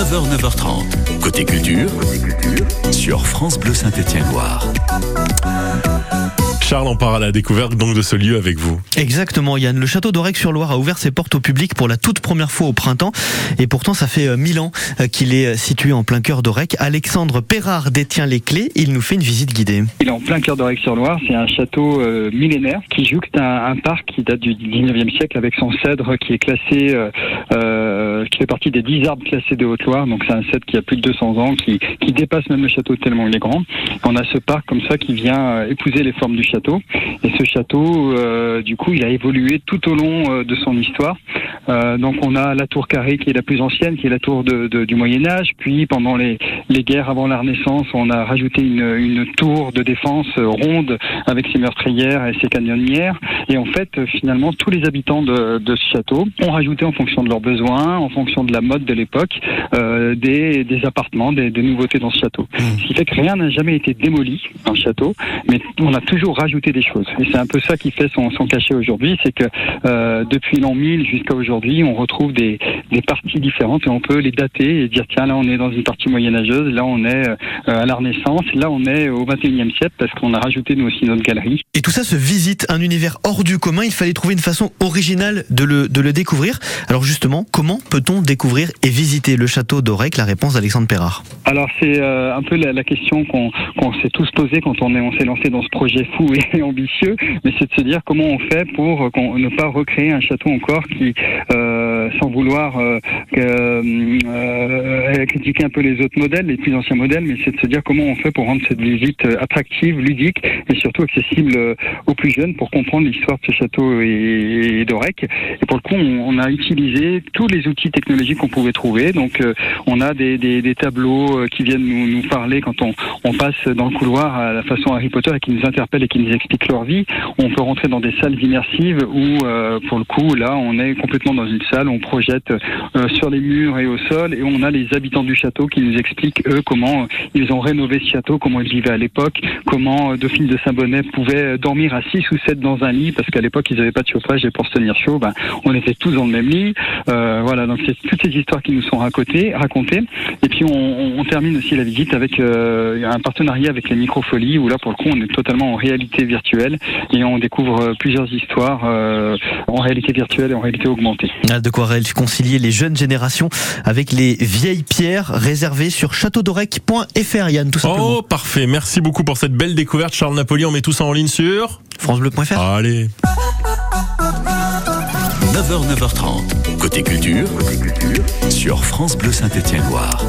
9h, 9h30. Côté culture, sur France Bleu Saint-Étienne-Loire. Charles, on part à la découverte donc de ce lieu avec vous. Exactement, Yann. Le château d'Orec-sur-Loire a ouvert ses portes au public pour la toute première fois au printemps. Et pourtant, ça fait euh, mille ans euh, qu'il est situé en plein cœur d'Orec. Alexandre Perrard détient les clés. Il nous fait une visite guidée. Il est en plein cœur d'Orec-sur-Loire. C'est un château euh, millénaire qui jouxte un, un, parc qui date du 19e siècle avec son cèdre qui est classé, euh, qui fait partie des 10 arbres classés de Haute-Loire. Donc c'est un cèdre qui a plus de 200 ans, qui, qui dépasse même le château tellement il est grand. On a ce parc comme ça qui vient épouser les formes du château. Et ce château, euh, du coup, il a évolué tout au long euh, de son histoire. Euh, donc on a la tour carrée qui est la plus ancienne, qui est la tour de, de, du Moyen Âge. Puis pendant les, les, guerres avant la Renaissance, on a rajouté une, une tour de défense ronde avec ses meurtrières et ses canonnières. Et en fait, finalement, tous les habitants de, de, ce château ont rajouté en fonction de leurs besoins, fonction de la mode de l'époque, euh, des, des, appartements, des, des, nouveautés dans ce château. Mmh. Ce qui fait que rien n'a jamais été démoli dans le château, mais on a toujours rajouté des choses. Et c'est un peu ça qui fait son, son cachet aujourd'hui, c'est que euh, depuis l'an 1000 jusqu'à aujourd'hui, on retrouve des, des, parties différentes et on peut les dater et dire tiens là on est dans une partie moyenâgeuse, là on est euh, à la Renaissance, là on est au 21e siècle parce qu'on a rajouté nous aussi notre galerie. Et tout ça se visite un univers hors du commun, il fallait trouver une façon originale de le, de le découvrir. Alors justement, comment peut-on découvrir et visiter le château d'Orec La réponse d'Alexandre Perrard. Alors c'est euh, un peu la, question qu'on qu s'est tous posée quand on, s'est lancé dans ce projet fou et ambitieux, mais c'est de se dire comment on fait pour ne pas recréer un château encore qui, euh, sans vouloir euh, euh, critiquer un peu les autres modèles, les plus anciens modèles, mais c'est de se dire comment on fait pour rendre cette visite attractive, ludique et surtout accessible aux plus jeunes pour comprendre l'histoire de ce château et, d'Orec. Et pour le coup, on, a utilisé tous les outils technologiques qu'on pouvait trouver. Donc, euh, on a des, des, des tableaux qui viennent nous, nous parler quand on, on, passe dans le couloir à la façon Harry Potter et qui nous interpellent et qui nous expliquent leur vie. On peut rentrer dans des salles immersives où, euh, pour le coup, là, on est complètement dans une salle, on projette euh, sur les murs et au sol, et on a les habitants du château qui nous expliquent, eux, comment ils ont rénové ce château, comment ils vivaient à l'époque, comment euh, Dauphine de Saint-Bonnet pouvait dormir à 6 ou 7 dans un lit, parce qu'à l'époque, ils n'avaient pas de chauffage, et pour se tenir chaud, ben, on était tous dans le même lit. Euh, voilà, donc c'est toutes ces histoires qui nous sont racontées. racontées. Et puis, on, termine aussi la visite avec euh, un partenariat avec les microfolies, où là, pour le coup, on est totalement en réalité virtuelle, et on découvre plusieurs histoires euh, en réalité virtuelle et en réalité augmentée. De quoi concilier les jeunes générations avec les vieilles pierres réservées sur châteaudorec.fr, Yann, tout simplement. Oh, parfait. Merci beaucoup pour cette belle découverte, Charles Napoléon. On met tout ça en ligne sur FranceBleu.fr. Allez. 9h, 9h30. Côté culture, Côté culture, sur France Bleu Saint-Étienne-Loire.